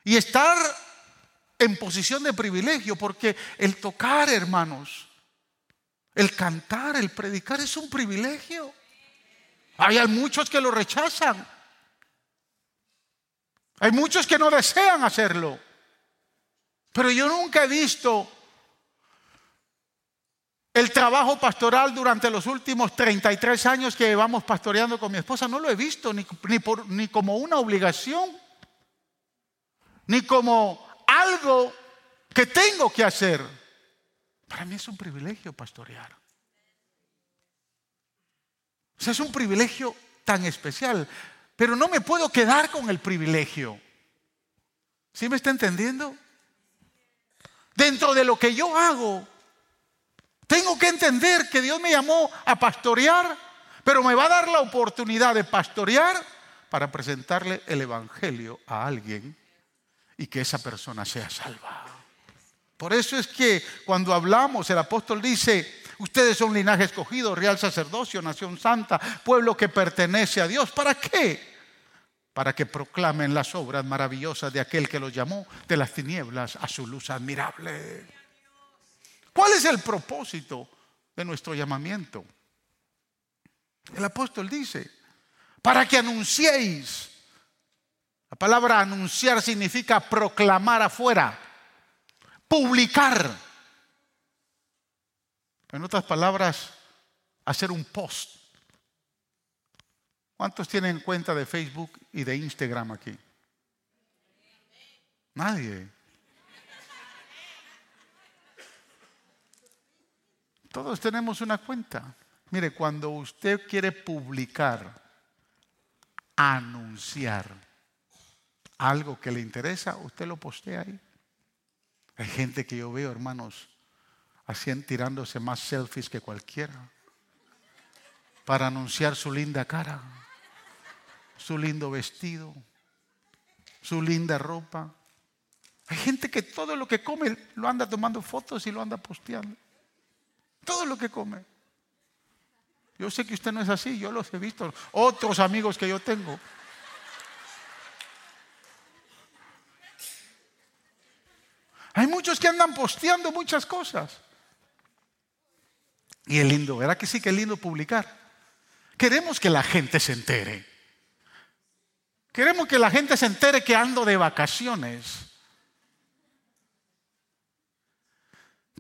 Y estar en posición de privilegio, porque el tocar, hermanos, el cantar, el predicar es un privilegio. Hay muchos que lo rechazan. Hay muchos que no desean hacerlo. Pero yo nunca he visto El trabajo pastoral durante los últimos 33 años que llevamos pastoreando con mi esposa no lo he visto ni, ni como una obligación, ni como algo que tengo que hacer. Para mí es un privilegio pastorear. O sea, es un privilegio tan especial, pero no me puedo quedar con el privilegio. ¿Sí me está entendiendo? Dentro de lo que yo hago, tengo que entender que Dios me llamó a pastorear, pero me va a dar la oportunidad de pastorear para presentarle el Evangelio a alguien y que esa persona sea salva. Por eso es que cuando hablamos, el apóstol dice, ustedes son linaje escogido, real sacerdocio, nación santa, pueblo que pertenece a Dios. ¿Para qué? Para que proclamen las obras maravillosas de aquel que los llamó de las tinieblas a su luz admirable. ¿Cuál es el propósito de nuestro llamamiento? El apóstol dice, para que anunciéis. La palabra anunciar significa proclamar afuera, publicar. En otras palabras, hacer un post. ¿Cuántos tienen cuenta de Facebook y de Instagram aquí? Nadie. Todos tenemos una cuenta. Mire, cuando usted quiere publicar, anunciar algo que le interesa, usted lo postea ahí. Hay gente que yo veo, hermanos, hacían tirándose más selfies que cualquiera para anunciar su linda cara, su lindo vestido, su linda ropa. Hay gente que todo lo que come lo anda tomando fotos y lo anda posteando. Todo lo que come. Yo sé que usted no es así, yo los he visto. Otros amigos que yo tengo. Hay muchos que andan posteando muchas cosas. Y es lindo, ¿verdad que sí que es lindo publicar? Queremos que la gente se entere. Queremos que la gente se entere que ando de vacaciones.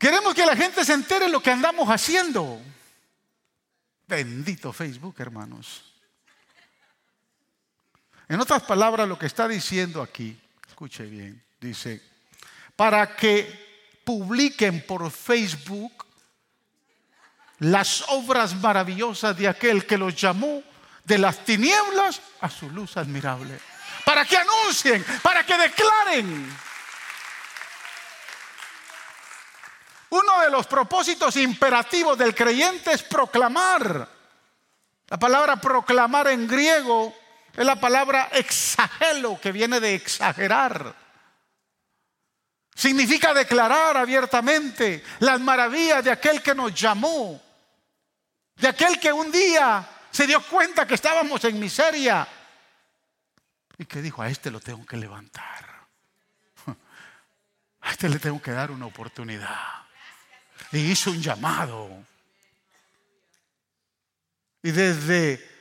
Queremos que la gente se entere lo que andamos haciendo. Bendito Facebook, hermanos. En otras palabras, lo que está diciendo aquí, escuche bien, dice, para que publiquen por Facebook las obras maravillosas de aquel que los llamó de las tinieblas a su luz admirable. Para que anuncien, para que declaren. Uno de los propósitos imperativos del creyente es proclamar. La palabra proclamar en griego es la palabra exagelo, que viene de exagerar. Significa declarar abiertamente las maravillas de aquel que nos llamó, de aquel que un día se dio cuenta que estábamos en miseria y que dijo, a este lo tengo que levantar, a este le tengo que dar una oportunidad y hizo un llamado. Y desde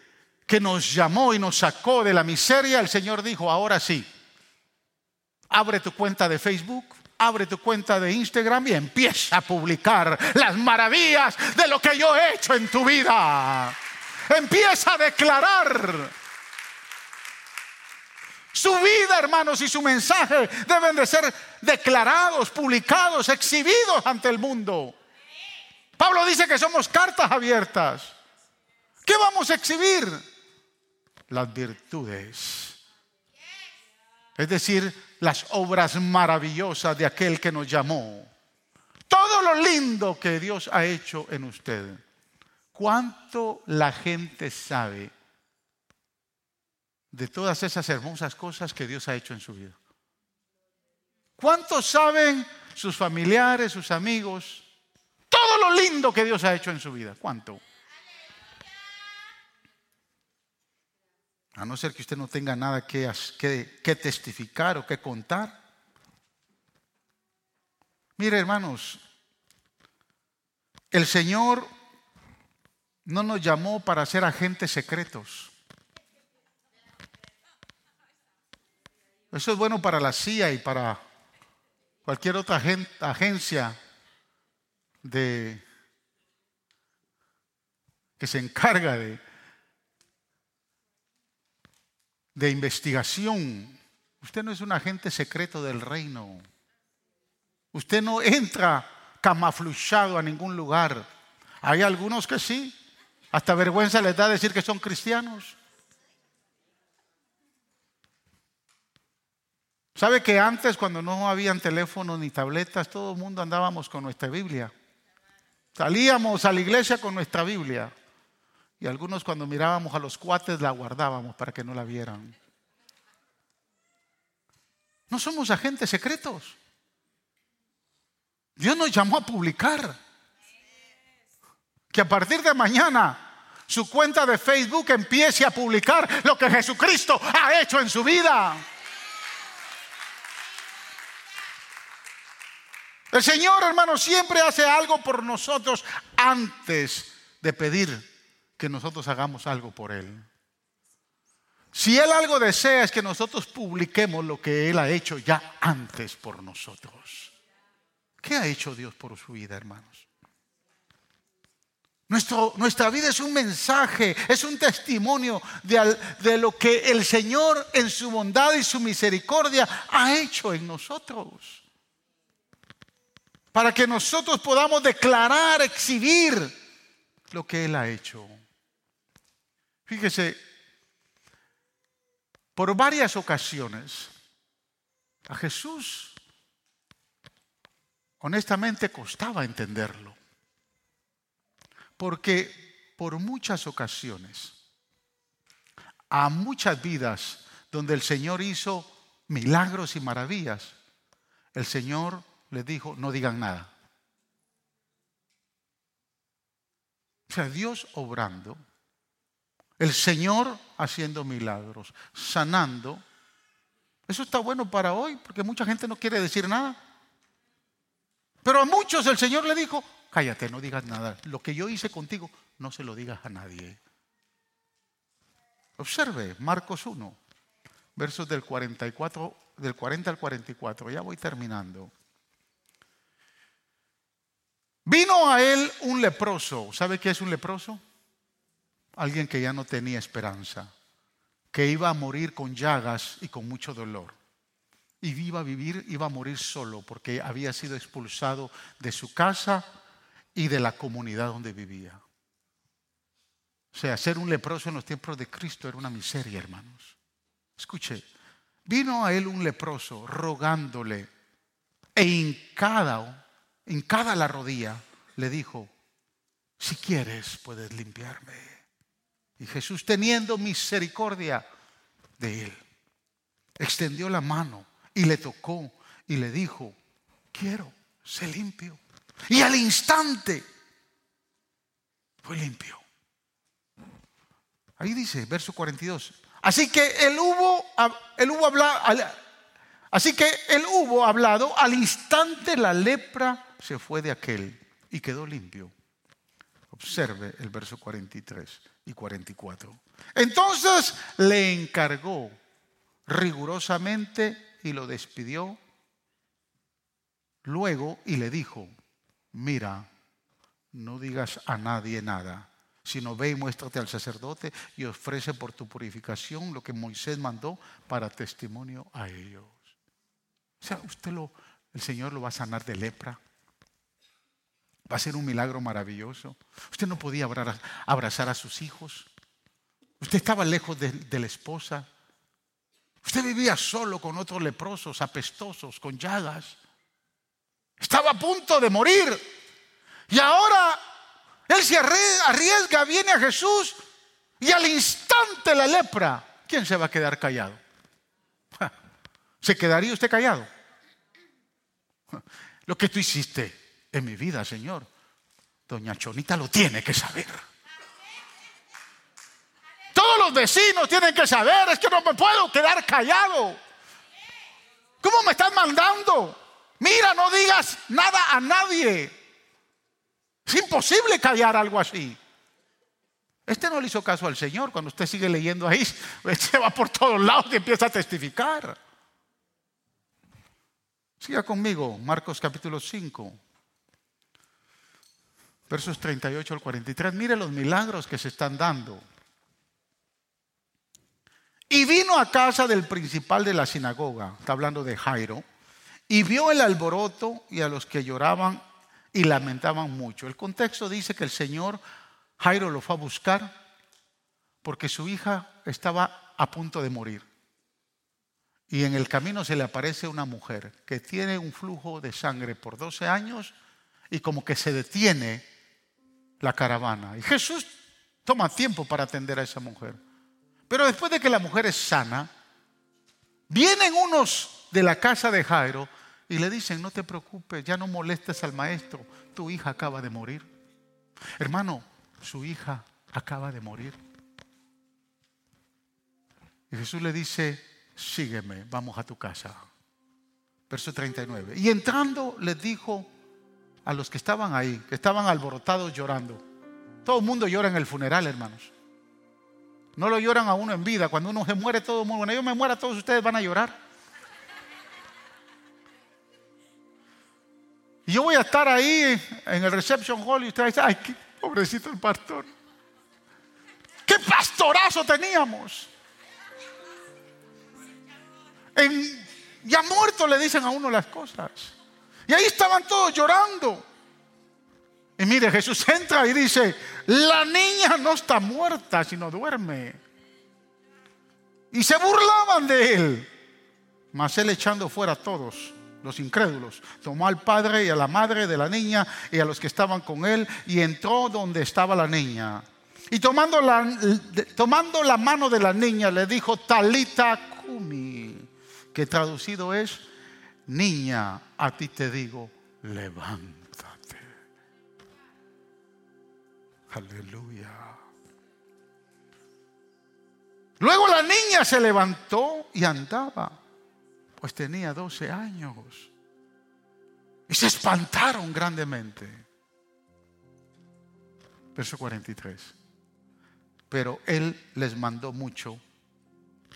que nos llamó y nos sacó de la miseria, el Señor dijo, ahora sí, abre tu cuenta de Facebook, abre tu cuenta de Instagram y empieza a publicar las maravillas de lo que yo he hecho en tu vida. Empieza a declarar. Su vida, hermanos, y su mensaje deben de ser declarados, publicados, exhibidos ante el mundo. Pablo dice que somos cartas abiertas. ¿Qué vamos a exhibir? Las virtudes. Es decir, las obras maravillosas de aquel que nos llamó. Todo lo lindo que Dios ha hecho en usted. ¿Cuánto la gente sabe de todas esas hermosas cosas que Dios ha hecho en su vida? ¿Cuántos saben sus familiares, sus amigos, todo lo lindo que Dios ha hecho en su vida? ¿Cuánto? A no ser que usted no tenga nada que, que, testificar o que contar. Mire, hermanos, el Señor no nos llamó para ser agentes secretos. Eso es bueno para la CIA y para cualquier otra agencia de que se encarga de, de investigación. Usted no es un agente secreto del reino. Usted no entra camafluchado a ningún lugar. Hay algunos que sí. Hasta vergüenza les da decir que son cristianos. ¿Sabe que antes, cuando no habían teléfonos ni tabletas, todo el mundo andábamos con nuestra Biblia? Salíamos a la iglesia con nuestra Biblia. Y algunos cuando mirábamos a los cuates la guardábamos para que no la vieran. No somos agentes secretos. Dios nos llamó a publicar. Que a partir de mañana su cuenta de Facebook empiece a publicar lo que Jesucristo ha hecho en su vida. El Señor, hermano, siempre hace algo por nosotros antes de pedir que nosotros hagamos algo por Él. Si Él algo desea es que nosotros publiquemos lo que Él ha hecho ya antes por nosotros. ¿Qué ha hecho Dios por su vida, hermanos? nuestra vida es un mensaje, es un testimonio de, de lo que el Señor en su bondad y su misericordia ha hecho en nosotros. Para que nosotros podamos declarar, exhibir lo que Él ha hecho. Fíjese, por varias ocasiones a Jesús honestamente costaba entenderlo. Porque por muchas ocasiones, a muchas vidas donde el Señor hizo milagros y maravillas, el Señor le dijo, no digan nada. O sea, Dios obrando, el Señor haciendo milagros, sanando. Eso está bueno para hoy, porque mucha gente no quiere decir nada. Pero a muchos el Señor le dijo, cállate, no digas nada. Lo que yo hice contigo, no se lo digas a nadie. Observe Marcos 1, versos del 44, del 40 al 44. Ya voy terminando. Vino a él un leproso. ¿Sabe qué es un leproso? Alguien que ya no tenía esperanza, que iba a morir con llagas y con mucho dolor y iba a vivir, iba a morir solo porque había sido expulsado de su casa y de la comunidad donde vivía. O sea, ser un leproso en los tiempos de Cristo era una miseria, hermanos. Escuche, vino a él un leproso rogándole e hincada, cada la rodilla, le dijo, si quieres puedes limpiarme. Y Jesús teniendo misericordia de él, extendió la mano y le tocó y le dijo, quiero, sé limpio. Y al instante fue limpio. Ahí dice, verso 42. Así que él hubo, hubo hablado, así que él hubo hablado, al instante la lepra se fue de aquel y quedó limpio. Observe el verso 43 y 44. Entonces le encargó rigurosamente y lo despidió luego y le dijo, mira, no digas a nadie nada, sino ve y muéstrate al sacerdote y ofrece por tu purificación lo que Moisés mandó para testimonio a ellos. O sea, usted lo, el Señor lo va a sanar de lepra. Va a ser un milagro maravilloso. Usted no podía abrazar a sus hijos. Usted estaba lejos de la esposa. Usted vivía solo con otros leprosos, apestosos, con llagas. Estaba a punto de morir. Y ahora él se arriesga, viene a Jesús y al instante la lepra. ¿Quién se va a quedar callado? ¿Se quedaría usted callado? Lo que tú hiciste en mi vida, Señor, doña Chonita lo tiene que saber. Todos los vecinos tienen que saber, es que no me puedo quedar callado. ¿Cómo me están mandando? Mira, no digas nada a nadie. Es imposible callar algo así. Este no le hizo caso al Señor. Cuando usted sigue leyendo ahí, se va por todos lados y empieza a testificar. Siga conmigo, Marcos capítulo 5, versos 38 al 43. Mire los milagros que se están dando. Y vino a casa del principal de la sinagoga, está hablando de Jairo, y vio el alboroto y a los que lloraban y lamentaban mucho. El contexto dice que el Señor Jairo lo fue a buscar porque su hija estaba a punto de morir. Y en el camino se le aparece una mujer que tiene un flujo de sangre por 12 años y como que se detiene la caravana. Y Jesús toma tiempo para atender a esa mujer. Pero después de que la mujer es sana, vienen unos de la casa de Jairo y le dicen, no te preocupes, ya no molestes al maestro, tu hija acaba de morir. Hermano, su hija acaba de morir. Y Jesús le dice, sígueme, vamos a tu casa. Verso 39. Y entrando les dijo a los que estaban ahí, que estaban alborotados llorando. Todo el mundo llora en el funeral, hermanos. No lo lloran a uno en vida. Cuando uno se muere, todo el mundo. Cuando yo me muera, todos ustedes van a llorar. Y yo voy a estar ahí en el reception hall y ustedes dicen, ay, qué pobrecito el pastor. ¿Qué pastorazo teníamos? En, ya muerto le dicen a uno las cosas. Y ahí estaban todos llorando. Y mire, Jesús entra y dice, la niña no está muerta, sino duerme. Y se burlaban de él. Mas él echando fuera a todos los incrédulos, tomó al padre y a la madre de la niña y a los que estaban con él y entró donde estaba la niña. Y tomando la, tomando la mano de la niña le dijo, Talita Kumi, que traducido es, niña, a ti te digo, levántate. Aleluya. Luego la niña se levantó y andaba, pues tenía 12 años. Y se espantaron grandemente. Verso 43. Pero él les mandó mucho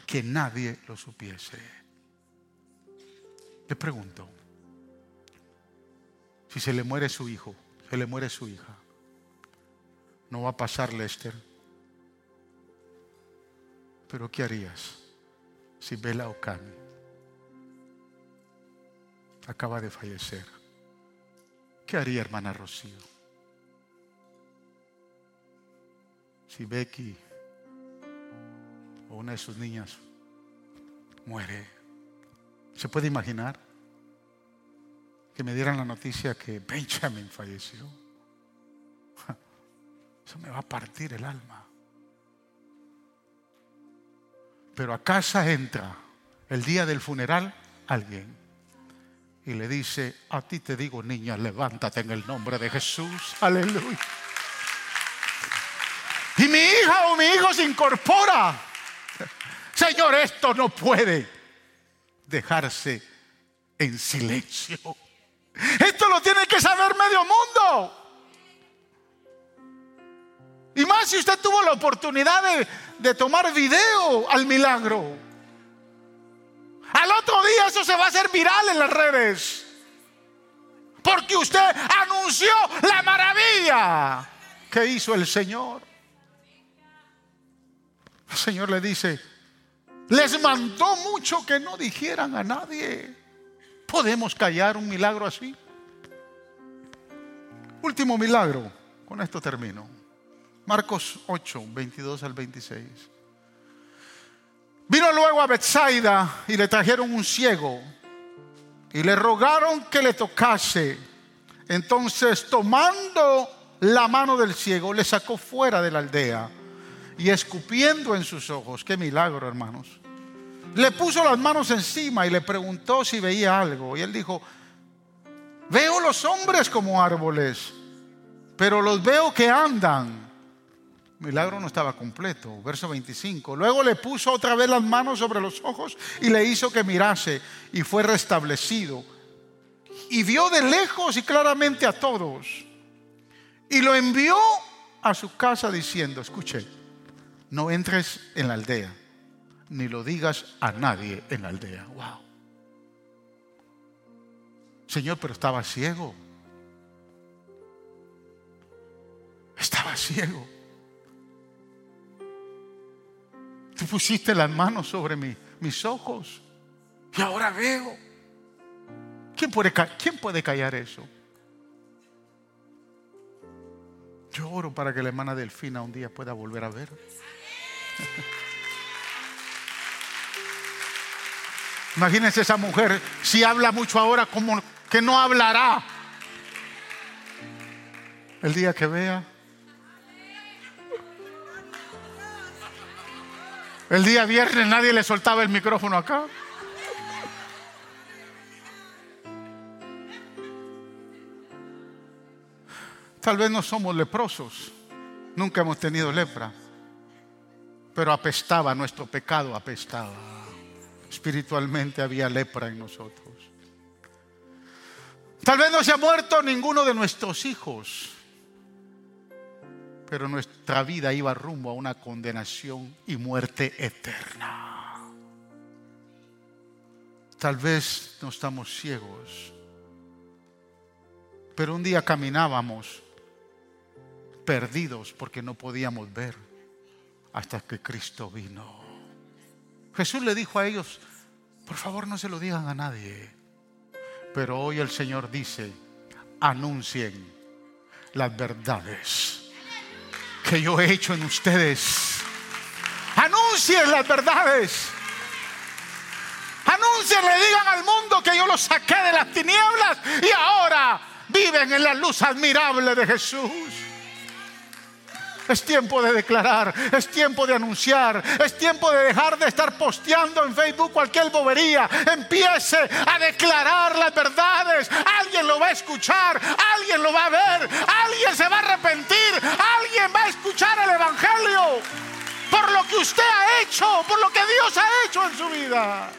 que nadie lo supiese. Le pregunto, si se le muere su hijo, se le muere su hija, no va a pasar Lester. Pero ¿qué harías si Bela Okami acaba de fallecer? ¿Qué haría hermana Rocío? Si Becky o una de sus niñas muere, ¿se puede imaginar que me dieran la noticia que Benjamin falleció? Eso me va a partir el alma. Pero a casa entra el día del funeral alguien y le dice, a ti te digo niña, levántate en el nombre de Jesús. Aleluya. Y mi hija o mi hijo se incorpora. Señor, esto no puede dejarse en silencio. Esto lo tiene que saber medio mundo. Y más si usted tuvo la oportunidad de, tomar video al milagro. Al otro día eso se va a hacer viral en las redes. Porque usted anunció la maravilla que hizo el Señor. El Señor le dice, les mandó mucho que no dijeran a nadie. ¿Podemos callar un milagro así? Último milagro. Con esto termino. Marcos 8, 22 al 26. Vino luego a Bethsaida y le trajeron un ciego y le rogaron que le tocase. Entonces, tomando la mano del ciego, le sacó fuera de la aldea y escupiendo en sus ojos, qué milagro, hermanos. Le puso las manos encima y le preguntó si veía algo. Y él dijo, veo los hombres como árboles, pero los veo que andan milagro no estaba completo. Verso 25. Luego le puso otra vez las manos sobre los ojos y le hizo que mirase y fue restablecido. Y vio de lejos y claramente a todos. Y lo envió a su casa diciendo, escuche, no entres en la aldea, ni lo digas a nadie en la aldea. Wow. Señor, pero estaba ciego. estaba ciego. Tú pusiste las manos sobre mis ojos y ahora veo. ¿Quién puede, ¿Quién puede callar eso? Yo oro para que la hermana Delfina un día pueda volver a ver. Imagínense esa mujer, si habla mucho ahora, como que no hablará. El día que vea. El día viernes nadie le soltaba el micrófono acá. Tal vez no somos leprosos, nunca hemos tenido lepra, pero apestaba, nuestro pecado apestaba. Espiritualmente había lepra en nosotros. Tal vez no se ha muerto ninguno de nuestros hijos, pero nuestra vida iba rumbo a una condenación y muerte eterna. Tal vez no estamos ciegos, pero un día caminábamos perdidos porque no podíamos ver hasta que Cristo vino. Jesús le dijo a ellos, por favor no se lo digan a nadie, pero hoy el Señor dice, anuncien las verdades que yo he hecho en ustedes. Anuncien las verdades. Anuncien, le digan al mundo que yo los saqué de las tinieblas y ahora viven en la luz admirable de Jesús. Es tiempo de declarar, es tiempo de anunciar, es tiempo de dejar de estar posteando en Facebook cualquier bobería. Empiece a declarar las verdades. Alguien lo va a escuchar, alguien lo va a ver, alguien se va a arrepentir, alguien va a escuchar el Evangelio por lo que usted ha hecho, por lo que Dios ha hecho en su vida.